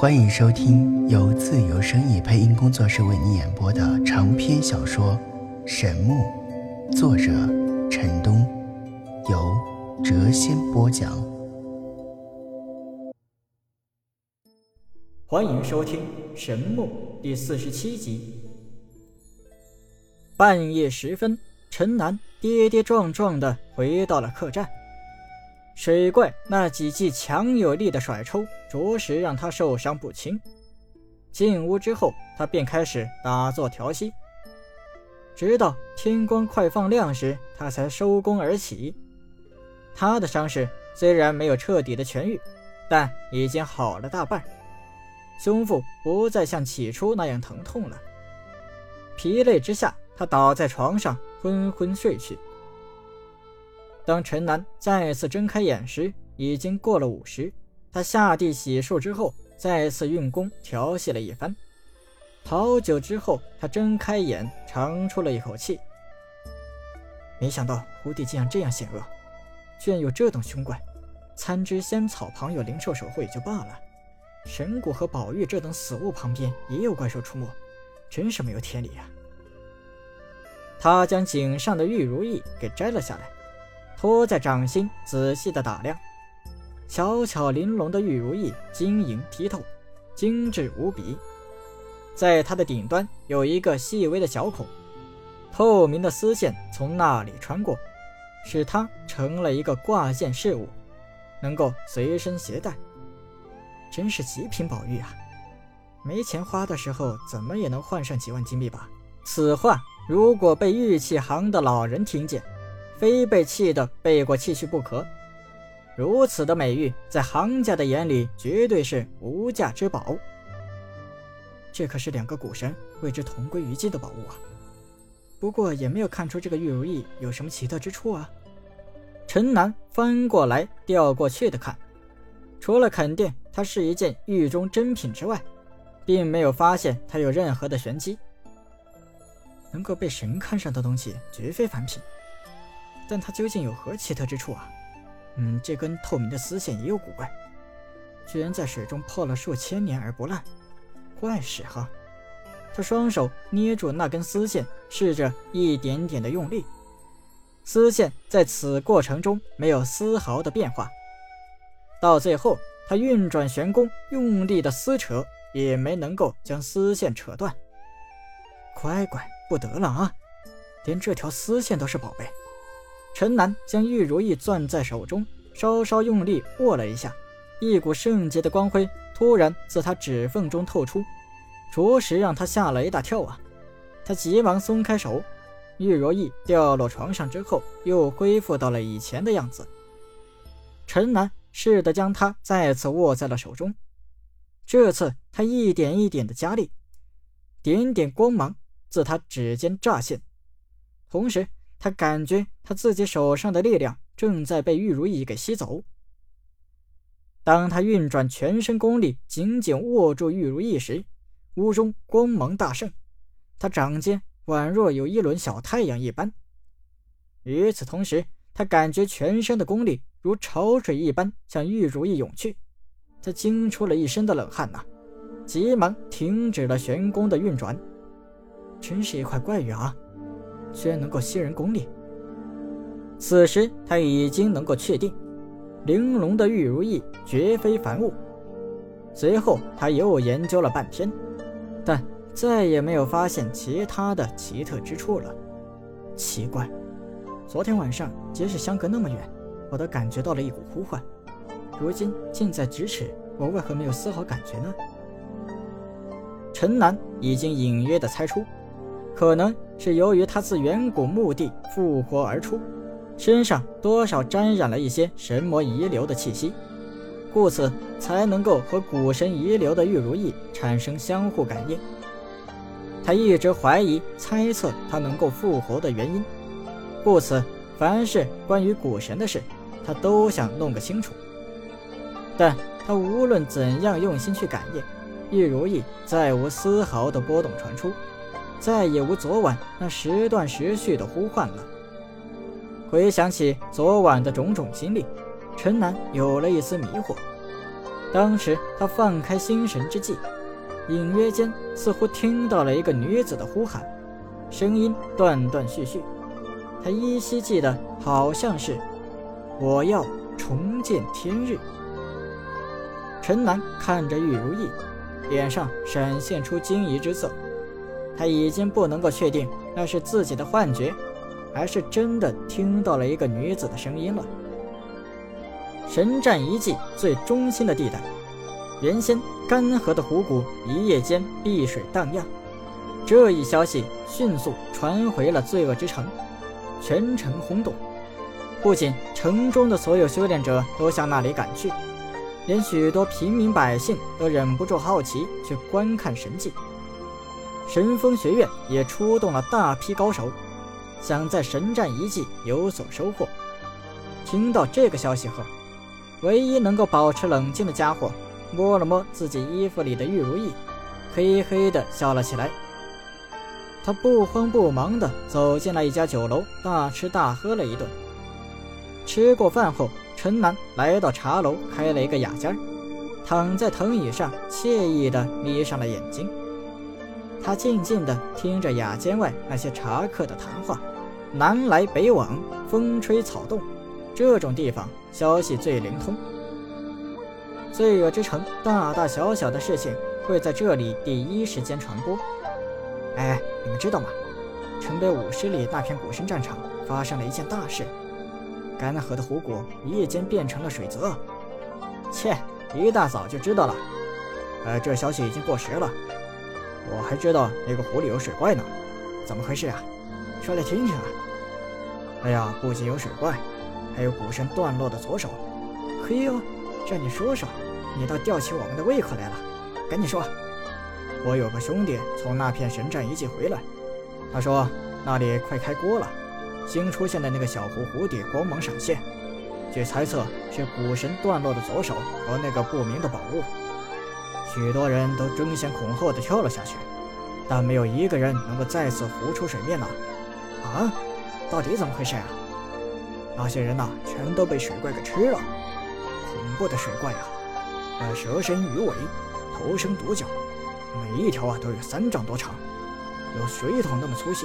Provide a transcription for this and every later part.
欢迎收听由自由声意配音工作室为你演播的长篇小说《神木》，作者陈东，由谪仙播讲。欢迎收听《神木》第四十七集。半夜时分，陈南跌跌撞撞的回到了客栈。水怪那几记强有力的甩抽，着实让他受伤不轻。进屋之后，他便开始打坐调息，直到天光快放亮时，他才收工而起。他的伤势虽然没有彻底的痊愈，但已经好了大半，胸腹不再像起初那样疼痛了。疲累之下，他倒在床上昏昏睡去。当陈南再次睁开眼时，已经过了午时。他下地洗漱之后，再次运功调息了一番。好久之后，他睁开眼，长出了一口气。没想到胡地竟然这样险恶，居然有这等凶怪。参知仙草旁有灵兽守护也就罢了，神谷和宝玉这等死物旁边也有怪兽出没，真是没有天理啊！他将颈上的玉如意给摘了下来。托在掌心，仔细的打量，小巧玲珑的玉如意晶莹剔透，精致无比。在它的顶端有一个细微的小孔，透明的丝线从那里穿过，使它成了一个挂件饰物，能够随身携带。真是极品宝玉啊！没钱花的时候，怎么也能换上几万金币吧？此话如果被玉器行的老人听见，非被气得背过气去不可。如此的美玉，在行家的眼里绝对是无价之宝。这可是两个古神为之同归于尽的宝物啊！不过也没有看出这个玉如意有什么奇特之处啊。陈南翻过来调过去的看，除了肯定它是一件玉中珍品之外，并没有发现它有任何的玄机。能够被神看上的东西，绝非凡品。但它究竟有何奇特之处啊？嗯，这根透明的丝线也有古怪，居然在水中泡了数千年而不烂，怪事哈！他双手捏住那根丝线，试着一点点的用力，丝线在此过程中没有丝毫的变化。到最后，他运转玄功，用力的撕扯，也没能够将丝线扯断。乖乖，不得了啊！连这条丝线都是宝贝。陈南将玉如意攥在手中，稍稍用力握了一下，一股圣洁的光辉突然自他指缝中透出，着实让他吓了一大跳啊！他急忙松开手，玉如意掉落床上之后，又恢复到了以前的样子。陈南试着将它再次握在了手中，这次他一点一点的加力，点点光芒自他指尖乍现，同时。他感觉他自己手上的力量正在被玉如意给吸走。当他运转全身功力，紧紧握住玉如意时，屋中光芒大盛，他掌间宛若有一轮小太阳一般。与此同时，他感觉全身的功力如潮水一般向玉如意涌去，他惊出了一身的冷汗呐，急忙停止了玄功的运转。真是一块怪玉啊！居然能够吸人功力。此时他已经能够确定，玲珑的玉如意绝非凡物。随后他又研究了半天，但再也没有发现其他的奇特之处了。奇怪，昨天晚上即使相隔那么远，我都感觉到了一股呼唤，如今近在咫尺，我为何没有丝毫感觉呢？陈南已经隐约的猜出。可能是由于他自远古墓地复活而出，身上多少沾染了一些神魔遗留的气息，故此才能够和古神遗留的玉如意产生相互感应。他一直怀疑、猜测他能够复活的原因，故此凡是关于古神的事，他都想弄个清楚。但他无论怎样用心去感应，玉如意再无丝毫的波动传出。再也无昨晚那时断时续的呼唤了。回想起昨晚的种种经历，陈南有了一丝迷惑。当时他放开心神之际，隐约间似乎听到了一个女子的呼喊，声音断断续续。他依稀记得，好像是“我要重见天日”。陈南看着玉如意，脸上闪现出惊疑之色。他已经不能够确定那是自己的幻觉，还是真的听到了一个女子的声音了。神战遗迹最中心的地带，原先干涸的湖谷一夜间碧水荡漾。这一消息迅速传回了罪恶之城，全城轰动。不仅城中的所有修炼者都向那里赶去，连许多平民百姓都忍不住好奇去观看神迹。神风学院也出动了大批高手，想在神战遗迹有所收获。听到这个消息后，唯一能够保持冷静的家伙摸了摸自己衣服里的玉如意，嘿嘿地笑了起来。他不慌不忙地走进了一家酒楼，大吃大喝了一顿。吃过饭后，陈南来到茶楼开了一个雅间，躺在藤椅上，惬意地眯上了眼睛。他静静地听着雅间外那些茶客的谈话，南来北往，风吹草动。这种地方消息最灵通，罪恶之城大大小小的事情会在这里第一时间传播。哎，你们知道吗？城北五十里那片古神战场发生了一件大事，干涸的湖谷一夜间变成了水泽。切，一大早就知道了。呃，这消息已经过时了。我还知道那个湖里有水怪呢，怎么回事啊？说来听听啊。哎呀，不仅有水怪。还有古神断落的左手，嘿呦，这你说说，你倒吊起我们的胃口来了。赶紧说，我有个兄弟从那片神战遗迹回来，他说那里快开锅了，新出现的那个小湖湖底光芒闪现，据猜测是古神断落的左手和那个不明的宝物。许多人都争先恐后的跳了下去，但没有一个人能够再次浮出水面呢。啊，到底怎么回事啊？那些人呐，全都被水怪给吃了。恐怖的水怪呀，呃，蛇身鱼尾，头生独角，每一条啊都有三丈多长，有水桶那么粗细，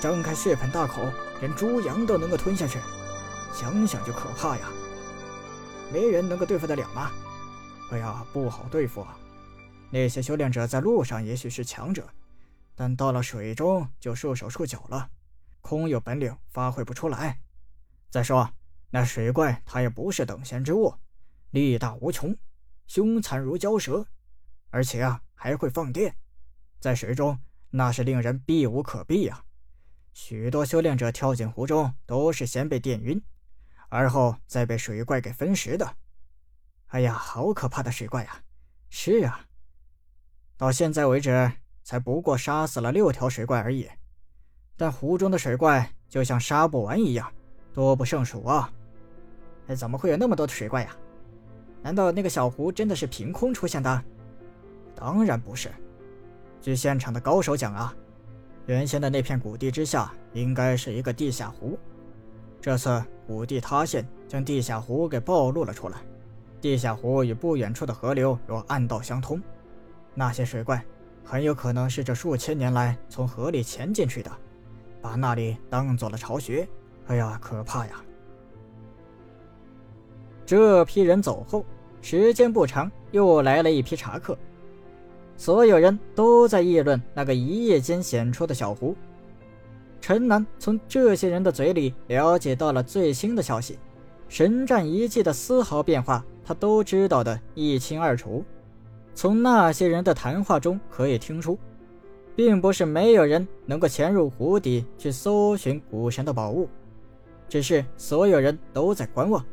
张开血盆大口，连猪羊都能够吞下去，想想就可怕呀。没人能够对付得了吗？哎呀，不好对付啊。那些修炼者在路上也许是强者，但到了水中就束手束脚了，空有本领发挥不出来。再说，那水怪它也不是等闲之物，力大无穷，凶残如蛟蛇，而且啊还会放电，在水中那是令人避无可避呀。许多修炼者跳进湖中都是先被电晕，而后再被水怪给分食的。哎呀，好可怕的水怪呀！是啊，到现在为止才不过杀死了六条水怪而已，但湖中的水怪就像杀不完一样。多不胜数啊！哎，怎么会有那么多的水怪呀？难道那个小湖真的是凭空出现的？当然不是。据现场的高手讲啊，原先的那片谷地之下应该是一个地下湖，这次谷地塌陷，将地下湖给暴露了出来。地下湖与不远处的河流有暗道相通，那些水怪很有可能是这数千年来从河里潜进去的，把那里当做了巢穴。哎呀，可怕呀！这批人走后，时间不长，又来了一批茶客。所有人都在议论那个一夜间显出的小湖。陈南从这些人的嘴里了解到了最新的消息，神战遗迹的丝毫变化，他都知道的一清二楚。从那些人的谈话中可以听出，并不是没有人能够潜入湖底去搜寻古神的宝物。只是所有人都在观望，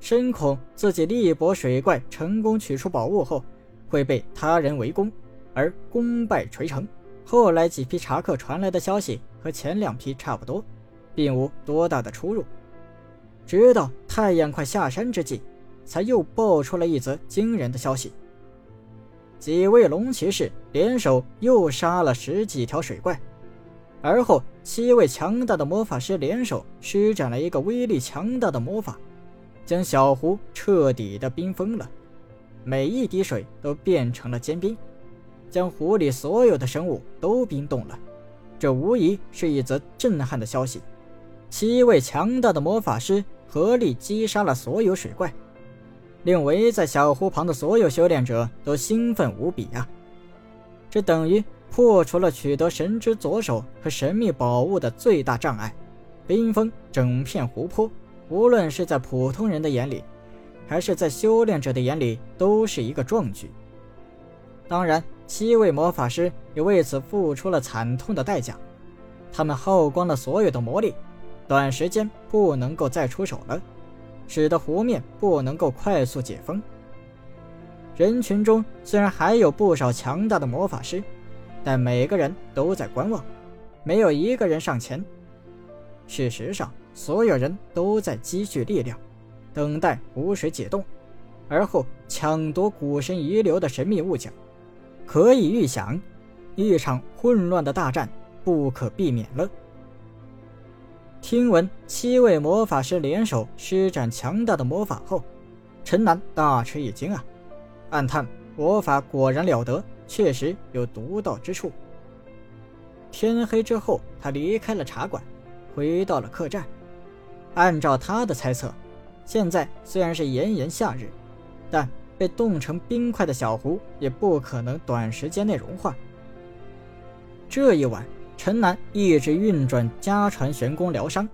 深恐自己力搏水怪成功取出宝物后，会被他人围攻而功败垂成。后来几批查客传来的消息和前两批差不多，并无多大的出入。直到太阳快下山之际，才又爆出了一则惊人的消息：几位龙骑士联手又杀了十几条水怪。而后，七位强大的魔法师联手施展了一个威力强大的魔法，将小湖彻底的冰封了。每一滴水都变成了坚冰，将湖里所有的生物都冰冻了。这无疑是一则震撼的消息。七位强大的魔法师合力击杀了所有水怪，令围在小湖旁的所有修炼者都兴奋无比啊！这等于破除了取得神之左手和神秘宝物的最大障碍，冰封整片湖泊。无论是在普通人的眼里，还是在修炼者的眼里，都是一个壮举。当然，七位魔法师也为此付出了惨痛的代价，他们耗光了所有的魔力，短时间不能够再出手了，使得湖面不能够快速解封。人群中虽然还有不少强大的魔法师，但每个人都在观望，没有一个人上前。事实上，所有人都在积蓄力量，等待湖水解冻，而后抢夺古神遗留的神秘物件。可以预想，一场混乱的大战不可避免了。听闻七位魔法师联手施展强大的魔法后，陈南大吃一惊啊，暗叹魔法果然了得，确实有独到之处。天黑之后，他离开了茶馆，回到了客栈。按照他的猜测，现在虽然是炎炎夏日，但被冻成冰块的小湖也不可能短时间内融化。这一晚，陈南一直运转家传玄功疗伤，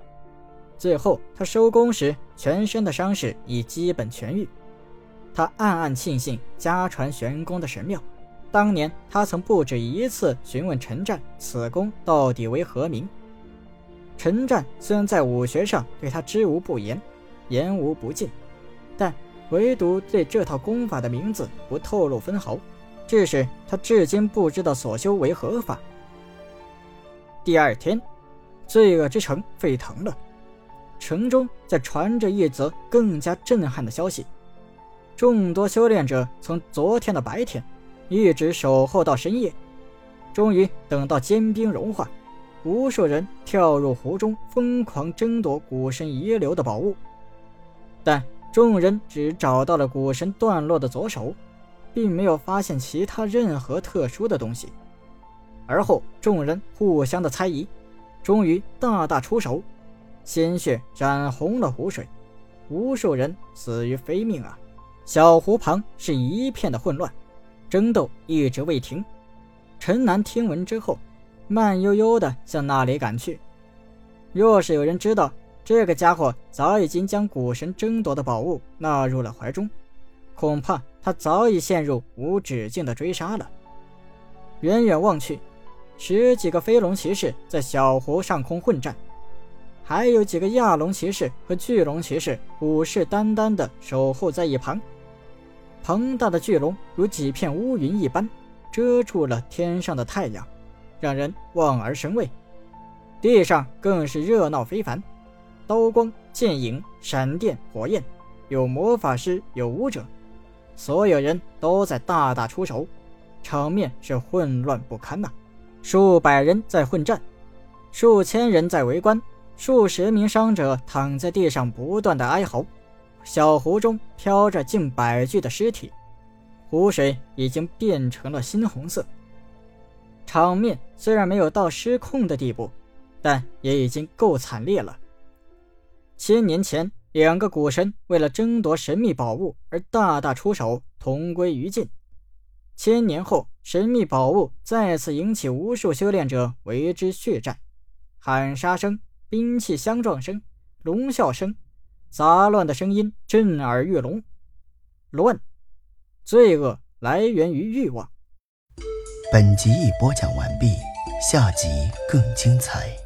最后他收工时，全身的伤势已基本痊愈。他暗暗庆幸家传玄功的神妙，当年他曾不止一次询问陈战此功到底为何名。陈战虽然在武学上对他知无不言，言无不尽，但唯独对这套功法的名字不透露分毫，致使他至今不知道所修为何法。第二天，罪恶之城沸腾了，城中在传着一则更加震撼的消息：众多修炼者从昨天的白天一直守候到深夜，终于等到坚冰融化。无数人跳入湖中，疯狂争夺古神遗留的宝物，但众人只找到了古神断落的左手，并没有发现其他任何特殊的东西。而后，众人互相的猜疑，终于大大出手，鲜血染红了湖水，无数人死于非命啊！小湖旁是一片的混乱，争斗一直未停。陈南听闻之后。慢悠悠的向那里赶去。若是有人知道这个家伙早已经将古神争夺的宝物纳入了怀中，恐怕他早已陷入无止境的追杀了。远远望去，十几个飞龙骑士在小湖上空混战，还有几个亚龙骑士和巨龙骑士虎视眈眈地守候在一旁。庞大的巨龙如几片乌云一般，遮住了天上的太阳。让人望而生畏，地上更是热闹非凡，刀光剑影、闪电火焰，有魔法师，有武者，所有人都在大打出手，场面是混乱不堪呐！数百人在混战，数千人在围观，数十名伤者躺在地上不断的哀嚎，小湖中飘着近百具的尸体，湖水已经变成了猩红色。场面虽然没有到失控的地步，但也已经够惨烈了。千年前，两个古神为了争夺神秘宝物而大打出手，同归于尽。千年后，神秘宝物再次引起无数修炼者为之血战，喊杀声、兵器相撞声、龙啸声，杂乱的声音震耳欲聋。乱，罪恶来源于欲望。本集已播讲完毕，下集更精彩。